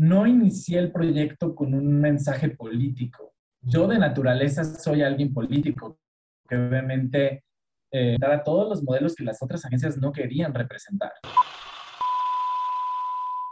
no inicié el proyecto con un mensaje político. Yo de naturaleza soy alguien político, que obviamente eh, a todos los modelos que las otras agencias no querían representar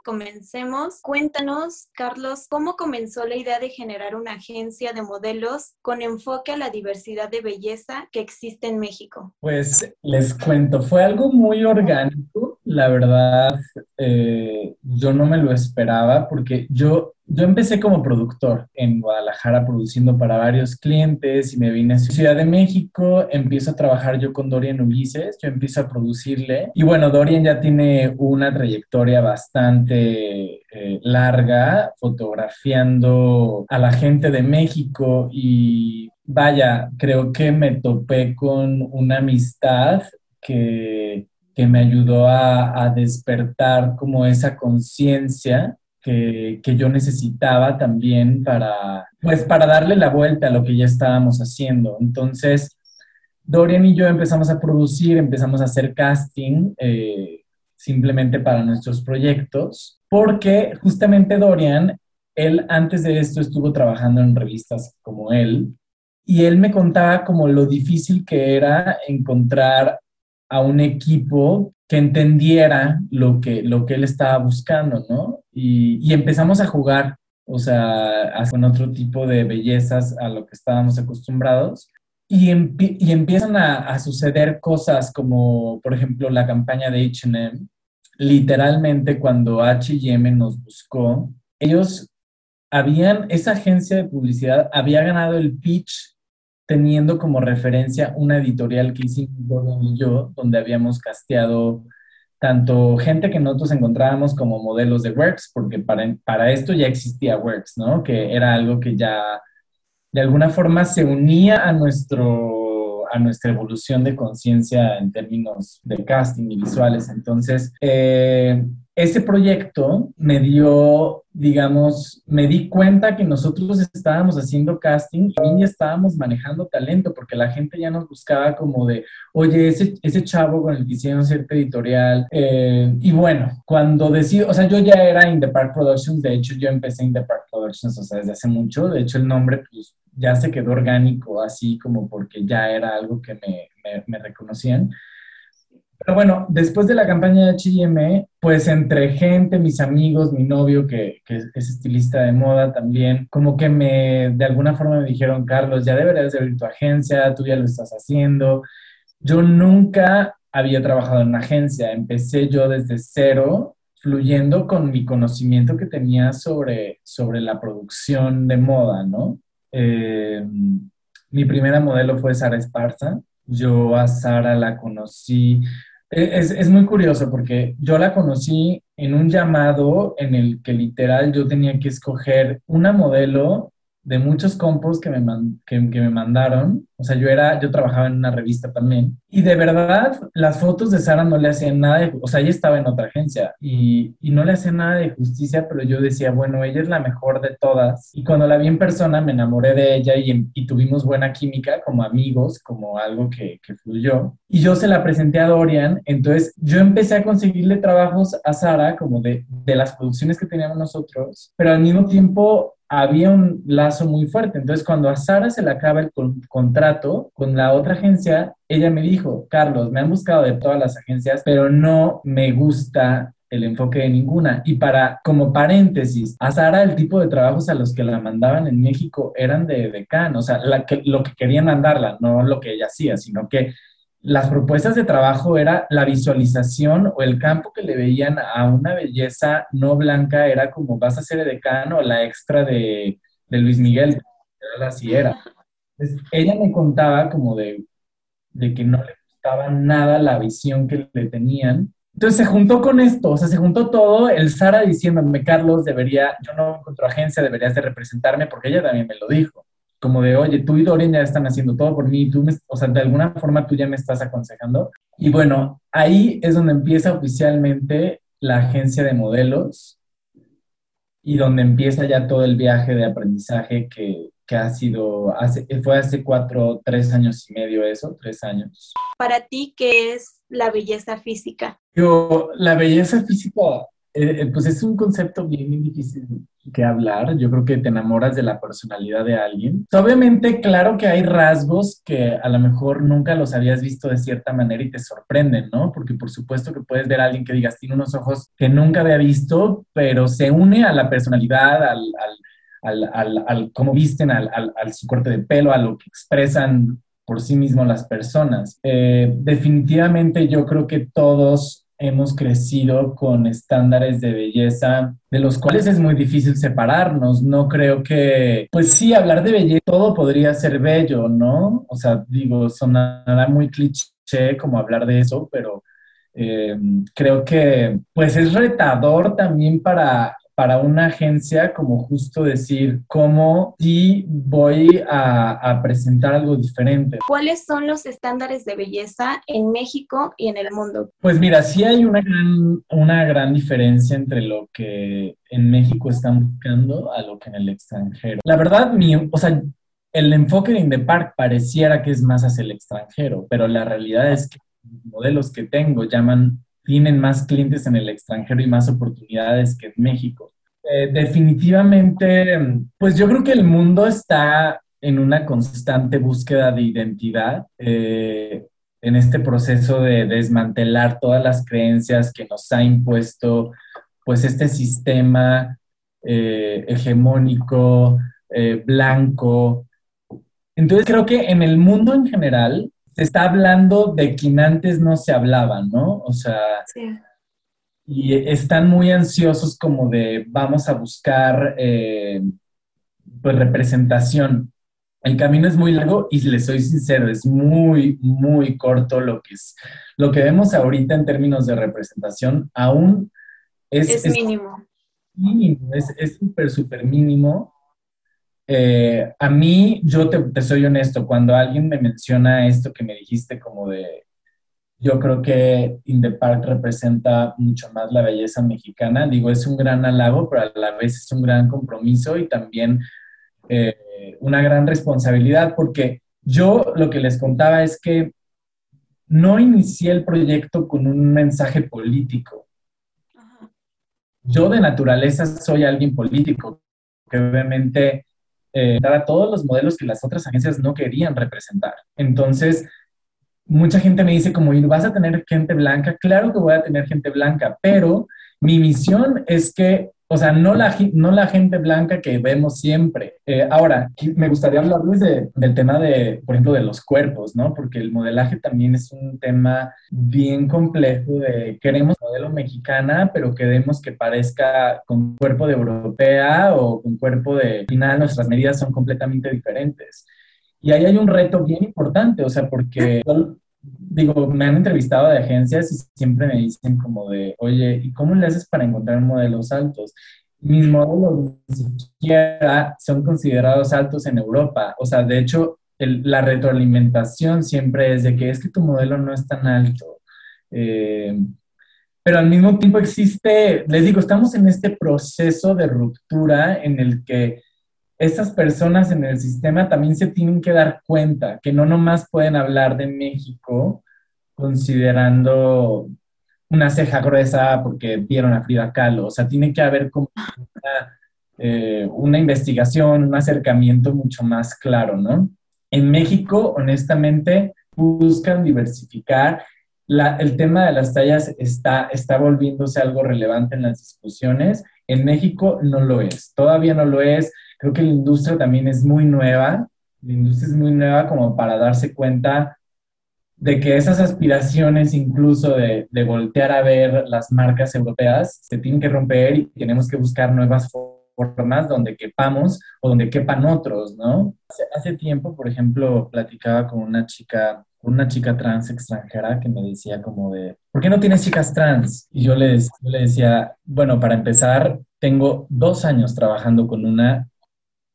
comencemos, cuéntanos, Carlos, cómo comenzó la idea de generar una agencia de modelos con enfoque a la diversidad de belleza que existe en México. Pues les cuento, fue algo muy orgánico, la verdad, eh, yo no me lo esperaba porque yo yo empecé como productor en Guadalajara produciendo para varios clientes y me vine a Ciudad de México, empiezo a trabajar yo con Dorian Ulises, yo empiezo a producirle y bueno, Dorian ya tiene una trayectoria bastante eh, larga fotografiando a la gente de México y vaya, creo que me topé con una amistad que, que me ayudó a, despertar como esa conciencia que, yo necesitaba también para, pues, para darle la vuelta a lo que ya estábamos haciendo. Entonces, Dorian y yo empezamos a producir, empezamos a hacer casting eh, simplemente para nuestros proyectos, porque justamente Dorian, él antes de esto estuvo trabajando en revistas como él, y él me contaba como lo difícil que era encontrar a un equipo que entendiera lo que, lo que él estaba buscando, ¿no? Y, empezamos a jugar, o sea, con otro tipo de bellezas a lo que estábamos acostumbrados. Y, y empiezan a, a, suceder cosas como, por ejemplo, la campaña de HM. Literalmente, cuando HM nos buscó, ellos habían, esa agencia de publicidad había ganado el pitch teniendo como referencia una editorial que hicimos y yo, donde habíamos casteado tanto gente que nosotros encontrábamos como modelos de Works, porque para, para esto ya existía Works, ¿no? Que era algo que ya de alguna forma se unía a, nuestro, a nuestra evolución de conciencia en términos de casting y visuales. Entonces, eh, ese proyecto me dio, digamos, me di cuenta que nosotros estábamos haciendo casting y ya estábamos manejando talento, porque la gente ya nos buscaba como de, oye, ese, ese chavo con el que hicieron cierta editorial. Eh, y bueno, cuando decidí, o sea, yo ya era In The Park Productions, de hecho yo empecé In The Park Productions, o sea, desde hace mucho, de hecho el nombre pues ya se quedó orgánico, así como porque ya era algo que me, me, me reconocían. Pero bueno, después de la campaña de H&M, pues entre gente, mis amigos, mi novio que, que, es estilista de moda también, como que me, de alguna forma me dijeron, Carlos, ya deberías de abrir tu agencia, tú ya lo estás haciendo. Yo nunca había trabajado en una agencia, empecé yo desde cero, fluyendo con mi conocimiento que tenía sobre, sobre la producción de moda, ¿no? Eh, mi primera modelo fue Sara Esparza. Yo a Sara la conocí es, es, muy curioso porque yo la conocí en un llamado en el que literal yo tenía que escoger una modelo de muchos compos que me, que, me mandaron. O sea, yo era, yo trabajaba en una revista también. Y de verdad, las fotos de Sara no le hacían nada de, o sea, ella estaba en otra agencia y, y no le hacían nada de justicia, pero yo decía, bueno, ella es la mejor de todas. Y cuando la vi en persona, me enamoré de ella y, y tuvimos buena química como amigos, como algo que, que fluyó. Y yo se la presenté a Dorian, entonces yo empecé a conseguirle trabajos a Sara, como de, de las producciones que teníamos nosotros, pero al mismo tiempo había un lazo muy fuerte. Entonces, cuando a Sara se le acaba el contrato con la otra agencia, ella me dijo, Carlos, me han buscado de todas las agencias, pero no me gusta el enfoque de ninguna. Y para, como paréntesis, a Sara el tipo de trabajos a los que la mandaban en México eran de decano, o sea, la que, lo que querían mandarla, no lo que ella hacía, sino que las propuestas de trabajo era la visualización o el campo que le veían a una belleza no blanca era como vas a ser decano o la extra de, Luis Miguel, así era. Entonces, ella me contaba como de, de que no le gustaba nada la visión que le tenían. Entonces se juntó con esto, o sea, se juntó todo, el Sara diciéndome, Carlos, debería, yo no encuentro agencia, deberías de representarme, porque ella también me lo dijo como de, oye, tú y Dorian ya están haciendo todo por mí, tú o sea, de alguna forma tú ya me estás aconsejando. Y bueno, ahí es donde empieza oficialmente la agencia de modelos y donde empieza ya todo el viaje de aprendizaje que, que ha sido, hace, fue hace cuatro, tres años y medio eso, tres años. Para ti, ¿qué es la belleza física? Yo, la belleza física eh, pues es un concepto bien difícil que hablar. Yo creo que te enamoras de la personalidad de alguien. Obviamente, claro que hay rasgos que a lo mejor nunca los habías visto de cierta manera y te sorprenden, ¿no? Porque por supuesto que puedes ver a alguien que digas, tiene unos ojos que nunca había visto, pero se une a la personalidad, al, al, al, al cómo visten, al, su corte de pelo, a lo que expresan por sí mismos las personas. Eh, definitivamente yo creo que todos hemos crecido con estándares de belleza de los cuales es muy difícil separarnos. No creo que, pues sí, hablar de belleza, todo podría ser bello, ¿no? O sea, digo, sonará muy cliché como hablar de eso, pero eh, creo que pues es retador también para para una agencia como justo decir cómo sí voy a, presentar algo diferente. ¿Cuáles son los estándares de belleza en México y en el mundo? Pues mira, sí hay una gran, una gran diferencia entre lo que en México están buscando a lo que en el extranjero. La verdad, mi, o sea, el enfoque de Indepark pareciera que es más hacia el extranjero, pero la realidad es que los modelos que tengo llaman tienen más clientes en el extranjero y más oportunidades que en México. Eh, definitivamente, pues yo creo que el mundo está en una constante búsqueda de identidad, eh, en este proceso de desmantelar todas las creencias que nos ha impuesto, pues este sistema eh, hegemónico, blanco. Entonces creo que en el mundo en general se está hablando de quien antes no se hablaba, ¿no? O sea, y están muy ansiosos como de vamos a buscar eh, pues representación. El camino es muy largo y les soy sincero, es muy, muy corto lo que es. Lo que vemos ahorita en términos de representación aún es... Es, mínimo. Mínimo, es súper, súper mínimo. Eh, a mí, yo te, soy honesto, cuando alguien me menciona esto que me dijiste como de, yo creo que In the Park representa mucho más la belleza mexicana, digo, es un gran halago, pero a la vez es un gran compromiso y también eh, una gran responsabilidad, porque yo lo que les contaba es que no inicié el proyecto con un mensaje político. Yo de naturaleza soy alguien político, que obviamente eh, a todos los modelos que las otras agencias no querían representar. Entonces, mucha gente me dice como, ¿vas a tener gente blanca? Claro que voy a tener gente blanca, pero mi misión es que o sea, no la, no la gente blanca que vemos siempre. Eh, ahora, me gustaría hablarles de, del tema de, por ejemplo, de los cuerpos, ¿no? Porque el modelaje también es un tema bien complejo de queremos modelo mexicana, pero queremos que parezca con cuerpo de europea o con cuerpo de... Al final, nuestras medidas son completamente diferentes. Y ahí hay un reto bien importante, o sea, porque digo, me han entrevistado de agencias y siempre me dicen como de, oye, ¿y cómo le haces para encontrar modelos altos? Mis modelos ni siquiera son considerados altos en Europa. O sea, de hecho, la retroalimentación siempre es de que es que tu modelo no es tan alto. Eh, pero al mismo tiempo existe, les digo, estamos en este proceso de ruptura en el que esas personas en el sistema también se tienen que dar cuenta que no nomás pueden hablar de México considerando una ceja gruesa porque vieron a Frida Kahlo. O sea, tiene que haber como una, eh, una investigación, un acercamiento mucho más claro, ¿no? En México, honestamente, buscan diversificar. el tema de las tallas está, está volviéndose algo relevante en las discusiones. En México no lo es, todavía no lo es. Creo que la industria también es muy nueva, la industria es muy nueva como para darse cuenta de que esas aspiraciones incluso de, de, voltear a ver las marcas europeas se tienen que romper y tenemos que buscar nuevas formas donde quepamos o donde quepan otros, ¿no? Hace, tiempo, por ejemplo, platicaba con una chica, una chica trans extranjera que me decía como de, ¿por qué no tienes chicas trans? Y yo le, yo le decía, bueno, para empezar, tengo dos años trabajando con una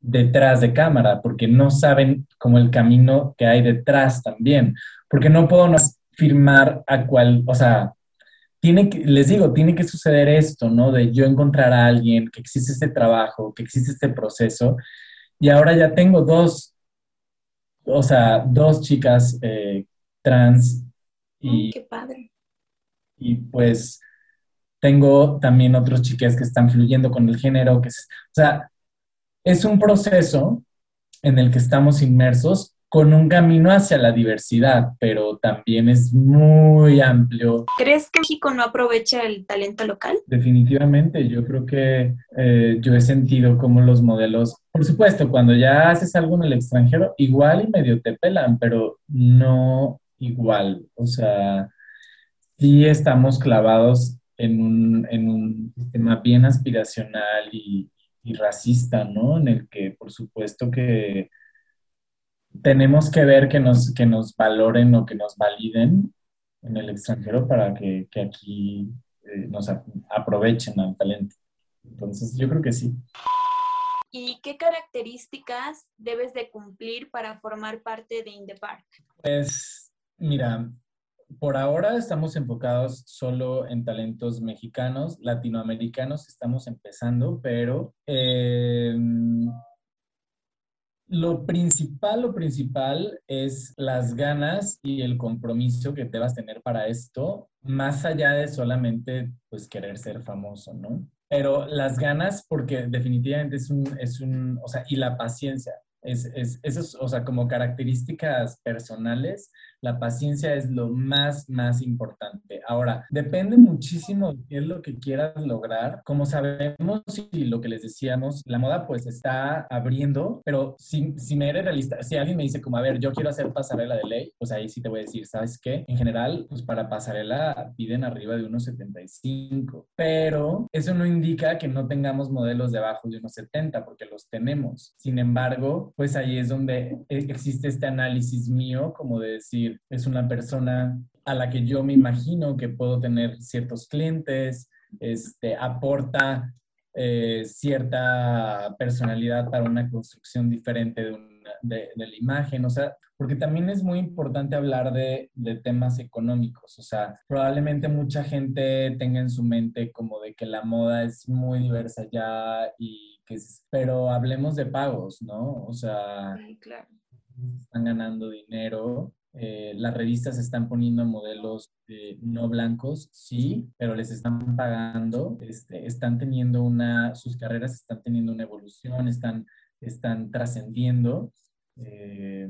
detrás de cámara, porque no saben como el camino que hay detrás también, porque no puedo firmar a cual, o sea, tiene que, les digo, tiene que suceder esto, ¿no? De yo encontrar a alguien, que existe este trabajo, que existe este proceso, y ahora ya tengo dos, o sea, dos chicas eh, trans y... ¡Qué padre! Y pues tengo también otros chiques que están fluyendo con el género, que o sea, es un proceso en el que estamos inmersos con un camino hacia la diversidad, pero también es muy amplio. ¿Crees que México no aprovecha el talento local? Definitivamente, yo creo que eh, yo he sentido como los modelos, por supuesto, cuando ya haces algo en el extranjero, igual y medio te pelan, pero no igual. O sea, sí estamos clavados en un, en un sistema bien aspiracional y, y racista, ¿no? En el que, por supuesto que tenemos que ver que nos, que nos valoren o que nos validen en el extranjero para que, que aquí eh, nos aprovechen al talento. Entonces, yo creo que sí. ¿Y qué características debes de cumplir para formar parte de Indepark? Pues, mira, por ahora estamos enfocados solo en talentos mexicanos, latinoamericanos, estamos empezando, pero eh, lo principal, lo principal es las ganas y el compromiso que debas tener para esto, más allá de solamente pues querer ser famoso, ¿no? Pero las ganas, porque definitivamente es un, es un, o sea, y la paciencia, es, es, esos, o sea, como características personales, la paciencia es lo más, más importante. Ahora, depende muchísimo de qué es lo que quieras lograr. Como sabemos y lo que les decíamos, la moda pues está abriendo, pero si, si me eres realista, si alguien me dice como, a ver, yo quiero hacer pasarela de ley, pues ahí sí te voy a decir, ¿sabes qué? En general, pues para pasarela piden arriba de unos 75, pero eso no indica que no tengamos modelos debajo de unos 70, porque los tenemos. Sin embargo, pues ahí es donde existe este análisis mío, como de decir, es una persona a la que yo me imagino que puedo tener ciertos clientes, este, aporta eh, cierta personalidad para una construcción diferente de, de, la imagen, o sea, porque también es muy importante hablar de, de, temas económicos, o sea, probablemente mucha gente tenga en su mente como de que la moda es muy diversa ya y que, pero hablemos de pagos, ¿no? O sea, claro. están ganando dinero eh, las revistas están poniendo modelos eh, no blancos, sí, pero les están pagando, este, están teniendo una, sus carreras están teniendo una evolución, están, están trascendiendo. Eh,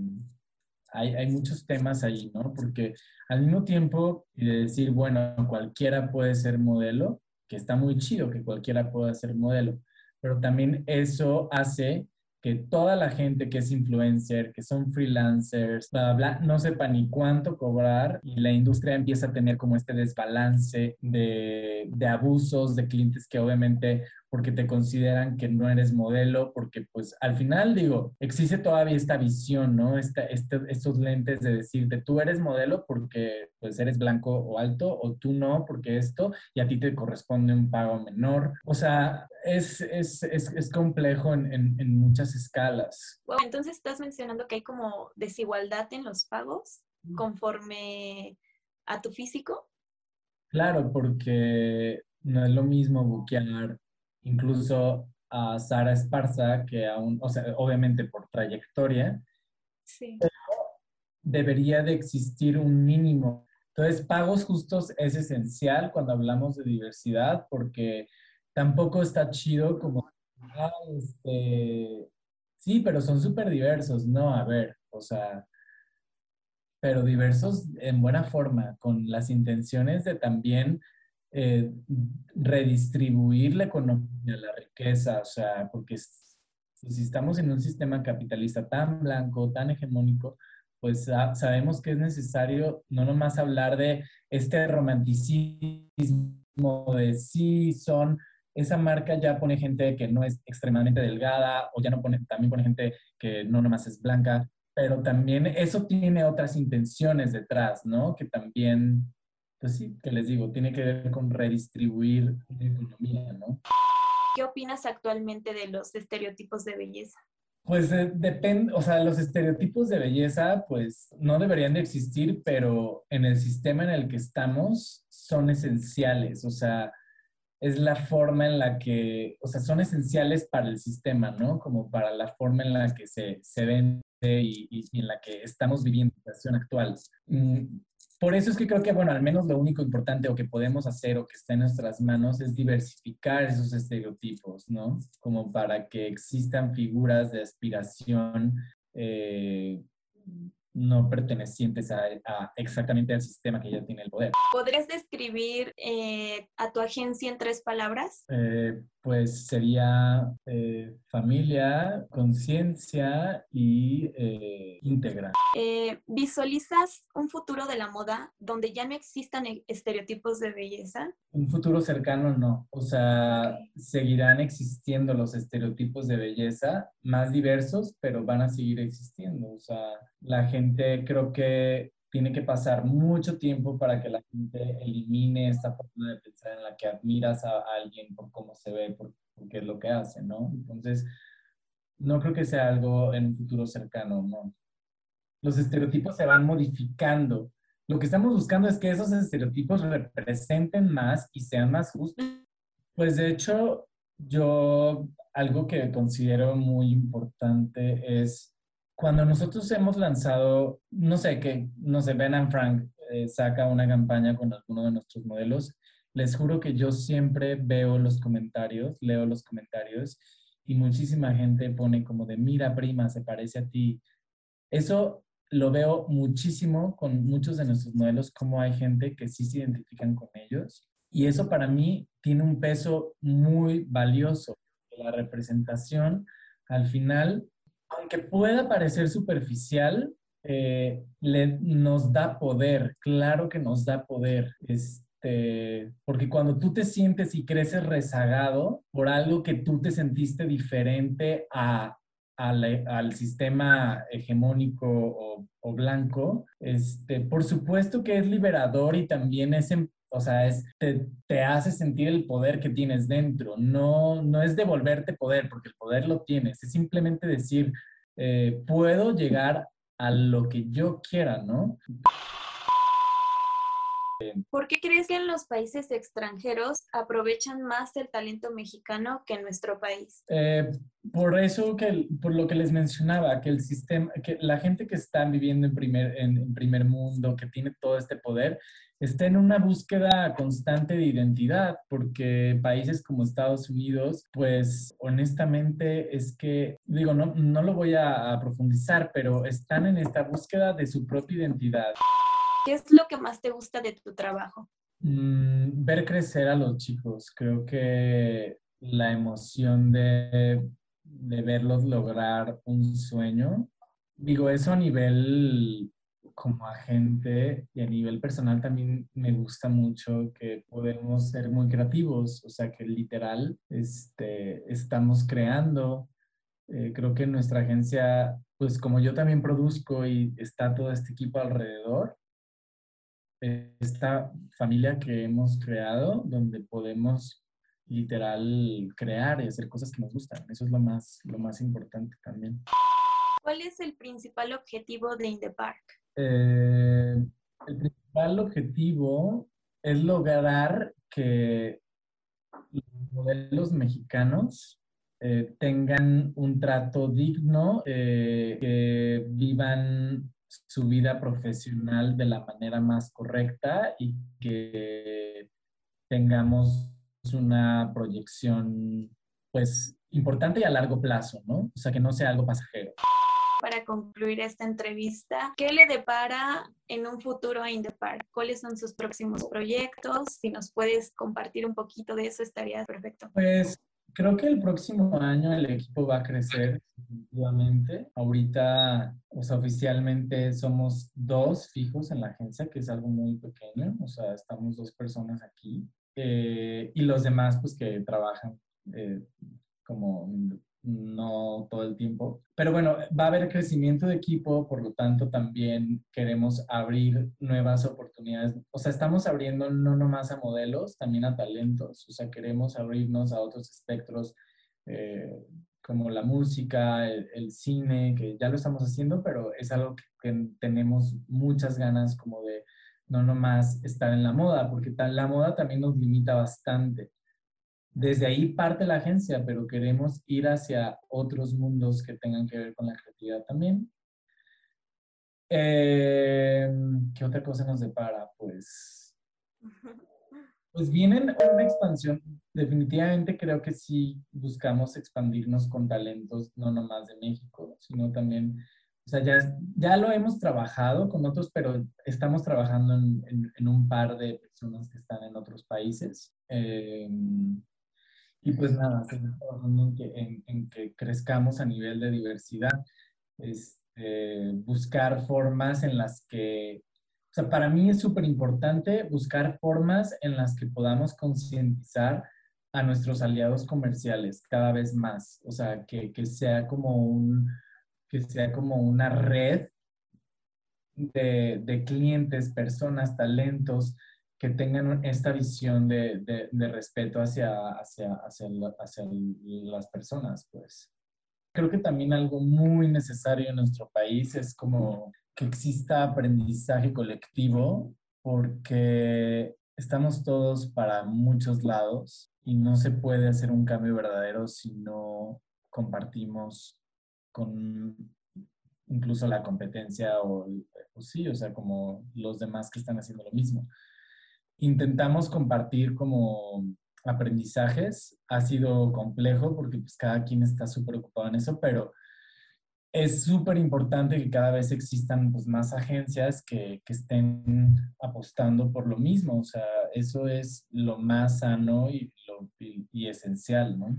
hay, hay, muchos temas ahí, ¿no? Porque al mismo tiempo de decir, bueno, cualquiera puede ser modelo, que está muy chido que cualquiera pueda ser modelo, pero también eso hace que toda la gente que es influencer, que son freelancers, bla, bla, no sepa ni cuánto cobrar y la industria empieza a tener como este desbalance de, de abusos de clientes que obviamente porque te consideran que no eres modelo, porque pues al final digo, existe todavía esta visión, ¿no? Esta, este, estos lentes de decirte, tú eres modelo porque pues eres blanco o alto, o tú no porque esto, y a ti te corresponde un pago menor. O sea, es, es, es, es complejo en, en, en, muchas escalas. Bueno, entonces estás mencionando que hay como desigualdad en los pagos conforme a tu físico. Claro, porque no es lo mismo buquear incluso a Sara Esparza, que aún, o sea, obviamente por trayectoria, sí. debería de existir un mínimo. Entonces, pagos justos es esencial cuando hablamos de diversidad, porque tampoco está chido como, ah, este, sí, pero son súper diversos. No, a ver, o sea, pero diversos en buena forma, con las intenciones de también eh, redistribuir la economía, la riqueza, o sea, porque si estamos en un sistema capitalista tan blanco, tan hegemónico, pues sabemos que es necesario no nomás hablar de este romanticismo de si son, esa marca ya pone gente que no es extremadamente delgada o ya no pone, también pone gente que no nomás es blanca, pero también eso tiene otras intenciones detrás, ¿no? Que también pues sí, que les digo, tiene que ver con redistribuir la economía, ¿no? ¿Qué opinas actualmente de los estereotipos de belleza? Pues eh, depende, o sea, los estereotipos de belleza, pues no deberían de existir, pero en el sistema en el que estamos son esenciales, o sea, es la forma en la que, o sea, son esenciales para el sistema, ¿no? Como para la forma en la que se, se vende y, y, en la que estamos viviendo la situación actual. Por eso es que creo que, bueno, al menos lo único importante o que podemos hacer o que está en nuestras manos es diversificar esos estereotipos, ¿no? Como para que existan figuras de aspiración eh, no pertenecientes a, exactamente al sistema que ya tiene el poder. ¿Podrías describir eh, a tu agencia en tres palabras? Eh, pues sería eh, familia, conciencia y íntegra. ¿Visualizas un futuro de la moda donde ya no existan e-, estereotipos de belleza? Un futuro cercano no. O sea, seguirán existiendo los estereotipos de belleza más diversos, pero van a seguir existiendo. O sea, la gente creo que tiene que pasar mucho tiempo para que la gente elimine esta forma de pensar en la que admiras a alguien por cómo se ve, por, qué es lo que hace, ¿no? Entonces, no creo que sea algo en un futuro cercano, ¿no? Los estereotipos se van modificando. Lo que estamos buscando es que esos estereotipos representen más y sean más justos. Pues de hecho, yo algo que considero muy importante es cuando nosotros hemos lanzado, no sé, que, no sé, Ben and Frank eh, saca una campaña con alguno de nuestros modelos, les juro que yo siempre veo los comentarios, leo los comentarios y muchísima gente pone como de, mira prima, se parece a ti. Eso lo veo muchísimo con muchos de nuestros modelos, como hay gente que sí se identifican con ellos. Y eso para mí tiene un peso muy valioso. La representación, al final, aunque pueda parecer superficial, eh, nos da poder, claro que nos da poder. Este, porque cuando tú te sientes y creces rezagado por algo que tú te sentiste diferente a, al, sistema hegemónico o, o, blanco, este, por supuesto que es liberador y también es, em, o sea, es, te, te, hace sentir el poder que tienes dentro. No, no es devolverte poder, porque el poder lo tienes. Es simplemente decir, eh, puedo llegar a lo que yo quiera, ¿no? ¿Por qué crees que en los países extranjeros aprovechan más el talento mexicano que en nuestro país? Eh, por eso que, por lo que les mencionaba, que el sistema, que la gente que está viviendo en primer, en primer mundo, que tiene todo este poder, está en una búsqueda constante de identidad, porque países como Estados Unidos, pues honestamente es que, digo, no, no lo voy a, profundizar, pero están en esta búsqueda de su propia identidad. ¿Qué es lo que más te gusta de tu trabajo? Mm, ver crecer a los chicos. Creo que la emoción de, de verlos lograr un sueño, digo, eso a nivel como agente y a nivel personal también me gusta mucho que podemos ser muy creativos, o sea que literal este, estamos creando. Eh, creo que nuestra agencia, pues como yo también produzco y está todo este equipo alrededor, esta familia que hemos creado, donde podemos literal crear y hacer cosas que nos gustan. Eso es lo más, lo más importante también. ¿Cuál es el principal objetivo de Indepark? Eh, el principal objetivo es lograr que los modelos mexicanos eh, tengan un trato digno, eh, que vivan su vida profesional de la manera más correcta y que tengamos una proyección pues importante y a largo plazo, ¿no? O sea, que no sea algo pasajero para concluir esta entrevista, ¿qué le depara en un futuro a Indepar? ¿Cuáles son sus próximos proyectos? Si nos puedes compartir un poquito de eso, estaría perfecto. Pues creo que el próximo año el equipo va a crecer definitivamente. Ahorita, o oficialmente somos dos fijos en la agencia, que es algo muy pequeño. O sea, estamos dos personas aquí. Eh, y los demás, pues, que trabajan eh, como no todo el tiempo. Pero bueno, va a haber crecimiento de equipo, por lo tanto también queremos abrir nuevas oportunidades. O sea, estamos abriendo no nomás a modelos, también a talentos. O sea, queremos abrirnos a otros espectros eh, como la música, el, cine, que ya lo estamos haciendo, pero es algo que, que tenemos muchas ganas como de no nomás estar en la moda, porque la moda también nos limita bastante. Desde ahí parte la agencia, pero queremos ir hacia otros mundos que tengan que ver con la creatividad también. Eh, ¿Qué otra cosa nos depara? Pues, pues vienen una expansión. Definitivamente creo que sí buscamos expandirnos con talentos, no nomás de México, sino también, o sea, ya, ya lo hemos trabajado con otros, pero estamos trabajando en, en, un par de personas que están en otros países. Eh, y pues nada, trabajando en que, en, que, crezcamos a nivel de diversidad. Este, buscar formas en las que, o sea, para mí es súper importante buscar formas en las que podamos concientizar a nuestros aliados comerciales cada vez más. O sea, que, que, sea como un, que sea como una red de, de clientes, personas, talentos, que tengan esta visión de, respeto hacia, hacia, hacia, hacia, las personas, pues. Creo que también algo muy necesario en nuestro país es como que exista aprendizaje colectivo, porque estamos todos para muchos lados y no se puede hacer un cambio verdadero si no compartimos con incluso la competencia o, o sí, o sea, como los demás que están haciendo lo mismo intentamos compartir como aprendizajes. Ha sido complejo porque pues cada quien está súper ocupado en eso, pero es súper importante que cada vez existan pues, más agencias que, que, estén apostando por lo mismo. O sea, eso es lo más sano y, lo, y, y esencial, ¿no?